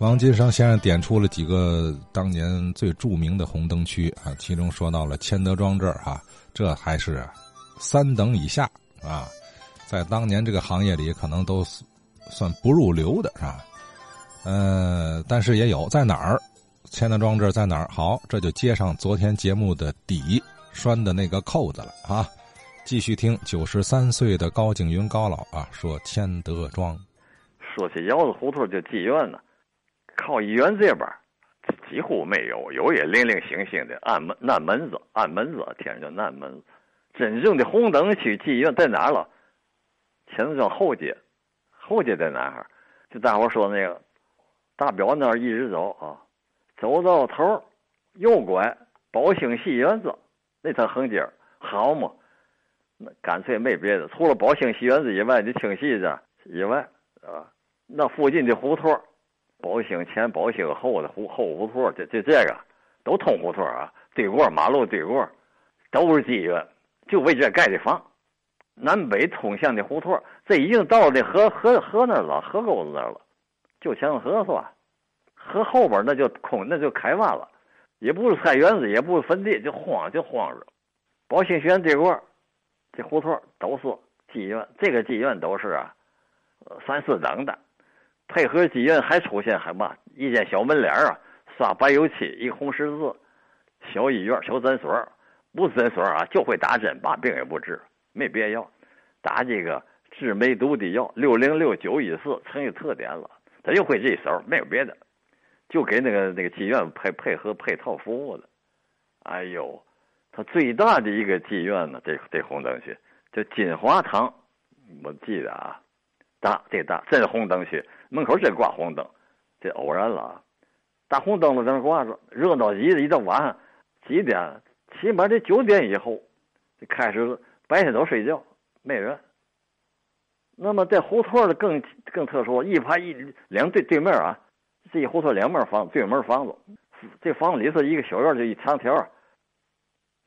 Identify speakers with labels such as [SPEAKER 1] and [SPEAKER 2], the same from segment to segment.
[SPEAKER 1] 王金生先生点出了几个当年最著名的红灯区啊，其中说到了千德庄这儿哈，这还是三等以下啊，在当年这个行业里可能都算不入流的是吧？呃，但是也有在哪儿？千德庄这儿在哪儿？好，这就接上昨天节目的底拴的那个扣子了啊！继续听九十三岁的高景云高老啊说千德庄。
[SPEAKER 2] 说起窑子胡同就妓院呢。靠医院这边几乎没有，有也零零星星的暗门、南门子、暗门子，天上叫南门子。真正的红灯区妓院在哪了？前头叫后街，后街在哪儿？就大伙说那个大表那儿一直走啊，走到头右拐宝兴戏园子那条横街好嘛？那干脆没别的，除了宝兴戏园子以外，你听戏去以外啊，那附近的胡同。宝兴前、宝兴后的胡后胡同，这这这个都通胡同啊，对过马路对过，都是妓院，就为这盖的房。南北通向的胡同，这已经到那河河河那了，河沟子那了，就前河是吧？河后边那就空，那就开挖了，也不是菜园子，也不是坟地，就荒就荒着。宝兴学院对过，这胡同都是妓院，这个妓院都是啊，三四等的。配合妓院还出现还嘛？一间小门脸啊，刷白油漆，一红十字，小医院、小诊所，不是诊所啊，就会打针，把病也不治，没别药，打这个治梅毒的药，六零六九一四，成有特点了。他就会这手，没有别的，就给那个那个妓院配配合配套服务的。哎呦，他最大的一个妓院呢，这这红灯区叫金华堂，我记得啊，大这大真红灯区。门口真挂红灯，这偶然了。大红灯笼在那挂着，热闹极了。一到晚上几点，起码得九点以后就开始，白天都睡觉，没人。那么在胡同的更更特殊，一排一两对对面啊，这一胡同两面房，对门房子，这房子里头一个小院就一长条，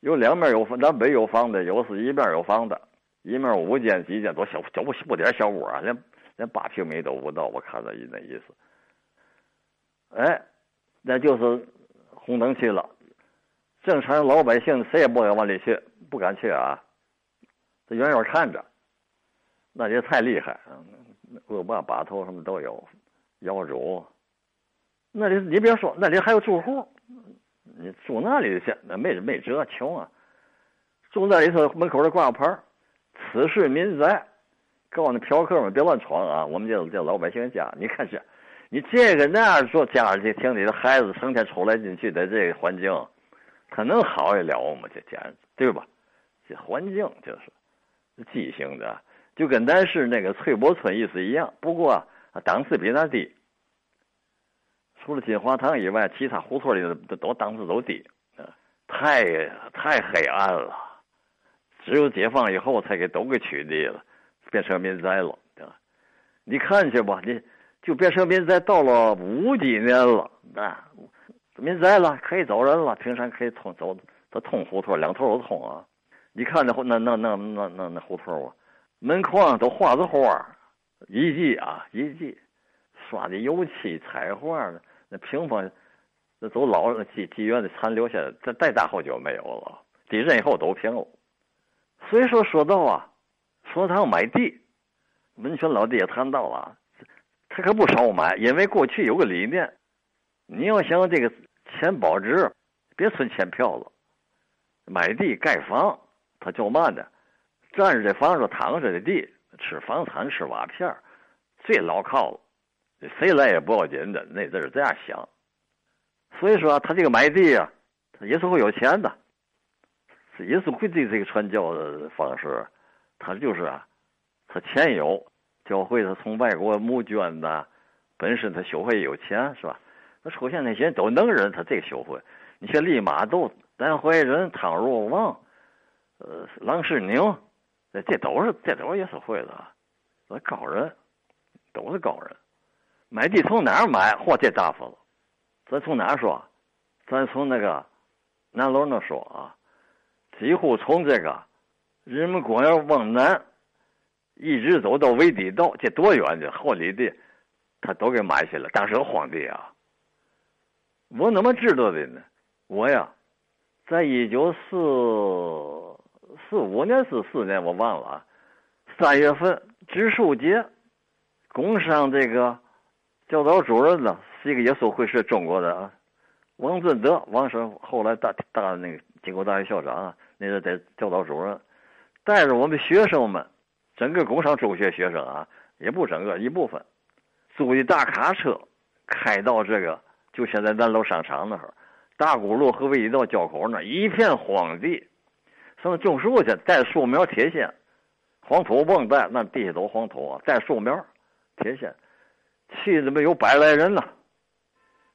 [SPEAKER 2] 有两面有南北有房的，有是一面有房的，一面五间几间，多小，小不不点小屋啊，连。连八平米都不到，我看那意那意思。哎，那就是红灯区了。正常老百姓谁也不敢往里去，不敢去啊。这远远看着，那也太厉害。恶霸把头什么都有，窑主。那里你别说，那里还有住户。你住那里去，那没没辙，穷啊。住那里头门口的挂牌此事民宅。告诉那嫖客们别乱闯啊！我们这这老百姓家，你看这，你这个那样说，家里庭里的孩子成天出来进去的这个环境，他能好得了吗？这简直对吧？这环境就是畸形的，就跟咱市那个翠柏村意思一样。不过档次比那低，除了金华堂以外，其他胡同里的都档次都低，太太黑暗了。只有解放以后，才给都给取缔了。变成民宅了，对吧？你看去吧，你就变成民宅，到了五几年了，啊，民宅了，可以走人了，平常可以通走，它通胡同，两头都通啊。你看那那那那那那胡同啊，门框都画着花，遗迹啊，遗迹，刷的油漆彩画的，那屏风，那都老妓妓院的残留下来，再再大后就没有了，地震以后都平了。所以说说到啊。说他要买地，文轩老弟也谈到了，他可不少买，因为过去有个理念，你要想这个钱保值，别存钱票子，买地盖房，他就嘛的，占着这房子，躺着这地，吃房产吃瓦片最牢靠了，谁来也不要紧的，那阵是这样想，所以说他这个买地啊，他也是会有钱的，也是会对这个传教的方式。他就是啊，他钱有，教会他从外国募捐的，本身他修会有钱是吧？那出现那些都能人，他这个修会，你像利玛窦、丹怀仁、汤若望，呃，郎世宁，这这都是这都是也是会的，都高人，都是高人。买地从哪儿买？嚯，这大发了！咱从哪说？咱从那个南楼那说啊，几乎从这个。人民公园往南，一直走到围底道，这多远？这好里地，他都给买下了。当时皇帝啊，我怎么知道的呢？我呀，在一九四四五年四四年我忘了，三月份植树节，工商这个教导主任呢是一个耶稣会是中国的啊，王尊德，王生后来大大那个经国大学校长啊，那个在教导主任，带着我们学生们，整个工商中学学生啊，也不整个一部分，租的大卡车开到这个就现在南楼商场那儿。大沽路和卫一道交口那一片荒地，上种树去，带树苗铁线，黄土蹦带，那地下都黄土啊，带树苗，铁线，去的没有百来人呢。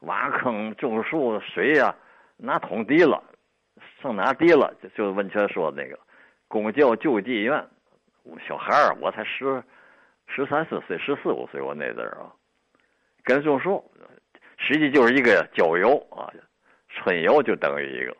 [SPEAKER 2] 挖坑种树，水呀，拿桶滴了，上哪滴了？就就温泉说的那个公教救济院，小孩儿，我才十十三四岁，十四五岁，我那阵儿啊，跟种树，实际就是一个郊游啊。春游就等于一个，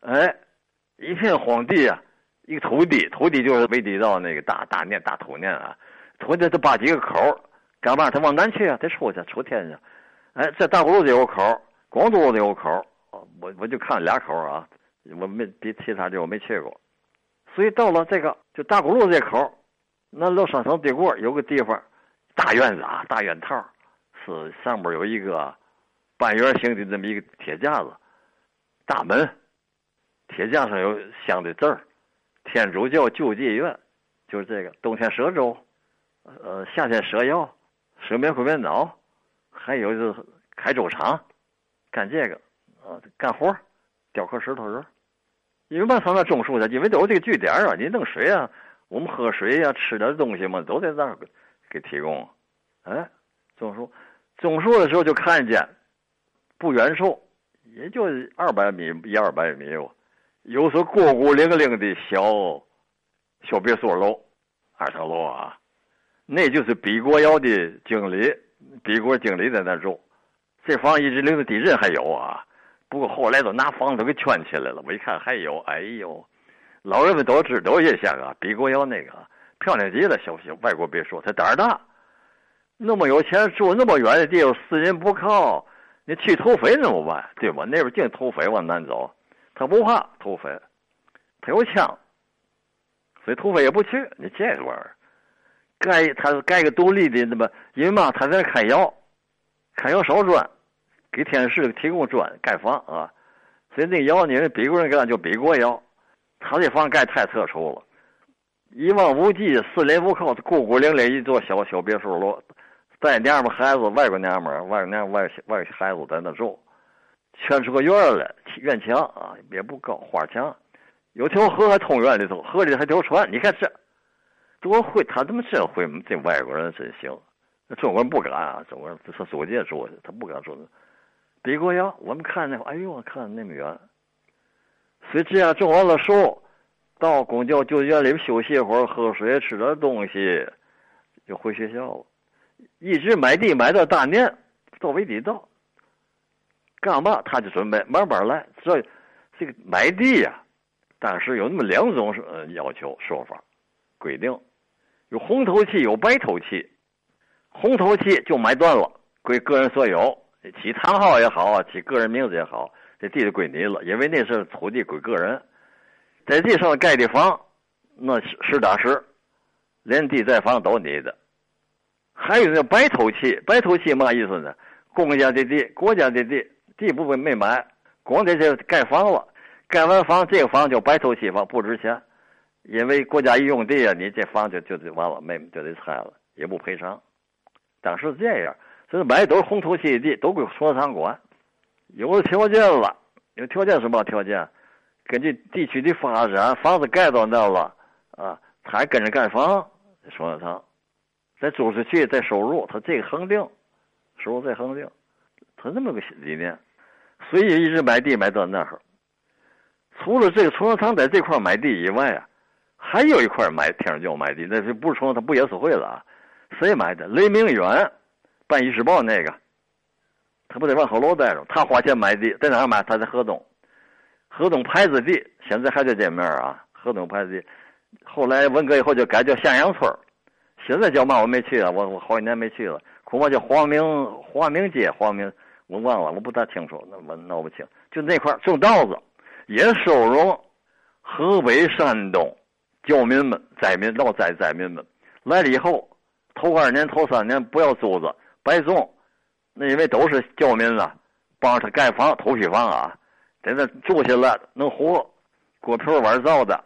[SPEAKER 2] 哎，一片荒地啊，一个土地，土地就是围地道那个大大念大土念啊，土地都扒几个口干嘛？他往南去啊，得出去出天去。哎，这大沽路就有口，广东路就有口，我我就看俩口啊，我没比其他地我没去过，所以到了这个就大沽路这口，那楼上层对过有个地方，大院子啊，大院套，是上边有一个。半圆形的这么一个铁架子，大门，铁架上有镶的字儿，天主教救济院，就是这个。冬天蛇粥，呃，夏天蛇药，蛇面灰面脑，还有就是开粥厂，干这个，啊，干活，雕刻石头人。因为嘛上那种树去，因为都有这个据点啊，你弄水啊，我们喝水呀，吃点东西嘛，都在那儿给提供。哎，种树，种树的时候就看见。不远处，也就二百米一二百米吧，有所孤孤零零的小小别墅楼，二层楼啊，那就是毕国窑的经理，毕国经理在那住。这房一直临着地震还有啊，不过后来都拿房子给圈起来了。我一看还有，哎呦，老人们都知道印象啊，比国窑那个漂亮极了，小小外国别墅，他胆儿大，那么有钱住那么远的地方，私人不靠。你去土匪怎么办？对吧？那边净土匪往南走，他不怕土匪，他有枪，所以土匪也不去。你这玩意儿，盖他是盖个独立的那么，因为嘛，他在那开窑，开窑烧砖，给天师提供砖盖房啊。所以那窑呢，比国人干就比国窑，他这房盖太特殊了，一望无际，四邻无靠，孤孤零零一座小小别墅楼。带娘们孩子，外国娘们外国娘外外孩子在那住，圈出个院来，院墙啊也不高，花墙，有条河还通院里头，河里还条船。你看这多会，他怎么真会？这外国人真行，那中国人不敢啊，中国人他租界住，他不敢住。比国窑，我们看那，哎呦，我看那么远。所以这样种完了树，到公交救济院里休息一会儿，喝水，吃点东西，就回学校了。一直买地买到大年，到围地到，干嘛？他就准备慢慢来。这这个买地呀，当时有那么两种呃要求说法，规定有红头契，有白头契。红头契就买断了，归个人所有，起堂号也好，起个人名字也好，这地就归你了，因为那是土地归个人，在地上盖的房，那实打实，连地带房都你的。还有那白头契，白头契嘛意思呢？公家的地，国家的地，地不没买，光在这盖房了，盖完房，这个房叫白头契房，不值钱，因为国家一用地啊，你这房就就得完了，没就得拆了，也不赔偿。当时这样，这买都是红头契的地，都归所有厂管。有了条件了，有条件什么条件？根据地区的发展，房子盖到那了啊，他还跟着盖房，所有厂。再租出去，再收入，他这个恒定，收入再恒定，他这么个理念，所以一直买地买到那儿。除了这个崇昌堂在这块买地以外啊，还有一块买天主教买地，那是不是崇昌堂不也是会了啊？谁买的？雷明远办《医师报》那个，他不得万和楼待着，他花钱买地，在哪儿买？他在河东，河东牌子地，现在还在这面啊。河东牌子地，后来文革以后就改叫向阳村现在叫嘛？我没去了，我我好几年没去了。恐怕叫黄明黄明街，黄明我忘了，我不大清楚，那我闹不清。就那块种稻子，也收容河北、山东教民们、灾民、老灾灾民们来了以后，头二年、头三年不要租子，白种。那因为都是教民啊，帮他盖房、头坯房啊，在那住下来能活，锅瓢碗灶的，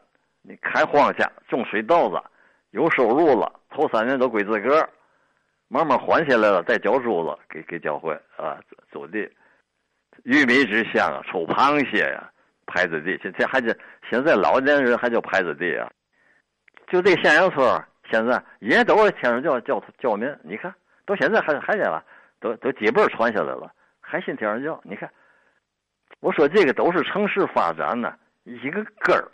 [SPEAKER 2] 你开荒去种水稻子，有收入了，头三年都归自个儿，慢慢还下来了再交租子给给教会啊，租地，玉米之乡啊，抽螃蟹呀，拍子地，这这还叫现在老年人还叫拍子地啊，就这咸阳村现在也都是天主教教教民，你看到现在还还在了。都都几辈传下来了，还信天主教？你看，我说这个都是城市发展呢一个根儿，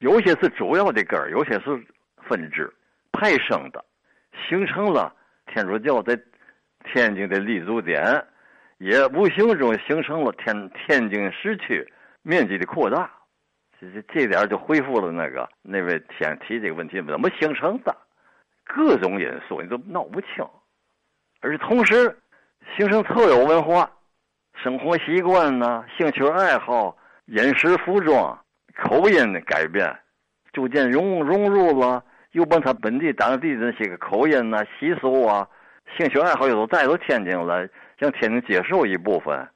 [SPEAKER 2] 有些是主要的根儿，有些是分支派生的，形成了天主教在天津的立足点，也无形中形成了天天津市区面积的扩大。这这这点就恢复了那个那位先提这个问题怎么形成的？各种因素你都闹不清。而同时，形成特有文化、生活习惯呐、兴趣爱好、饮食、服装、口音的改变，逐渐融融入了，又把他本地当地的那些个口音呐、习俗啊、兴趣爱好又都带到天津来，让天津接受一部分，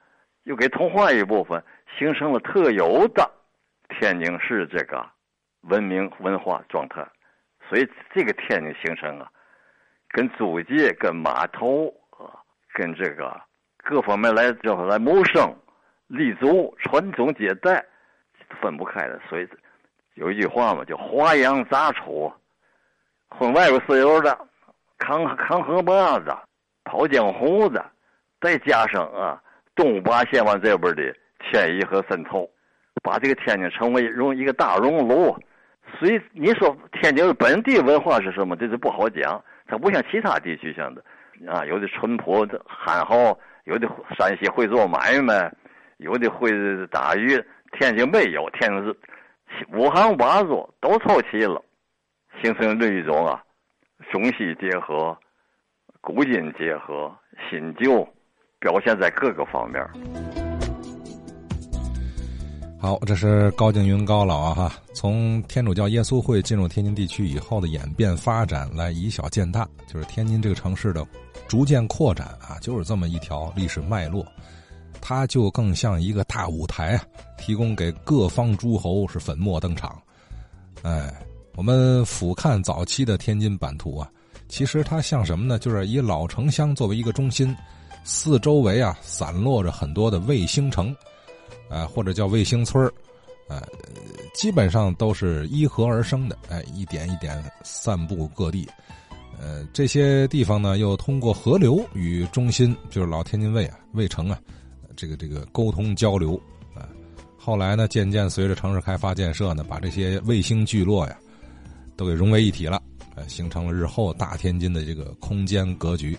[SPEAKER 2] 又给同化一部分，形成了特有的天津市这个文明文化状态。所以，这个天津形成啊。跟租界、跟码头啊，跟这个各方面来叫来谋生、立足、传宗接代，分不开的。所以有一句话嘛，叫“华洋杂处”，混外国石油的，扛扛河坝子，跑江湖的，再加上啊，东八县往这边的迁移和渗透，把这个天津成为融一个大熔炉。所以你说天津的本地文化是什么？这是不好讲。它不像其他地区像的，啊，有的淳朴憨厚，有的山西会做买卖，有的会打鱼。天津没有，天津是五行八作都凑齐了，形成了一种啊，中西结合、古今结合、新旧，表现在各个方面。
[SPEAKER 1] 好，这是高静云高老啊哈，从天主教耶稣会进入天津地区以后的演变发展来以小见大，就是天津这个城市的逐渐扩展啊，就是这么一条历史脉络，它就更像一个大舞台啊，提供给各方诸侯是粉墨登场。哎，我们俯瞰早期的天津版图啊，其实它像什么呢？就是以老城乡作为一个中心，四周围啊散落着很多的卫星城。呃，或者叫卫星村儿，呃，基本上都是依河而生的，哎，一点一点散布各地，呃，这些地方呢，又通过河流与中心，就是老天津卫啊、卫城啊，这个这个沟通交流，啊，后来呢，渐渐随着城市开发建设呢，把这些卫星聚落呀，都给融为一体了，呃，形成了日后大天津的这个空间格局。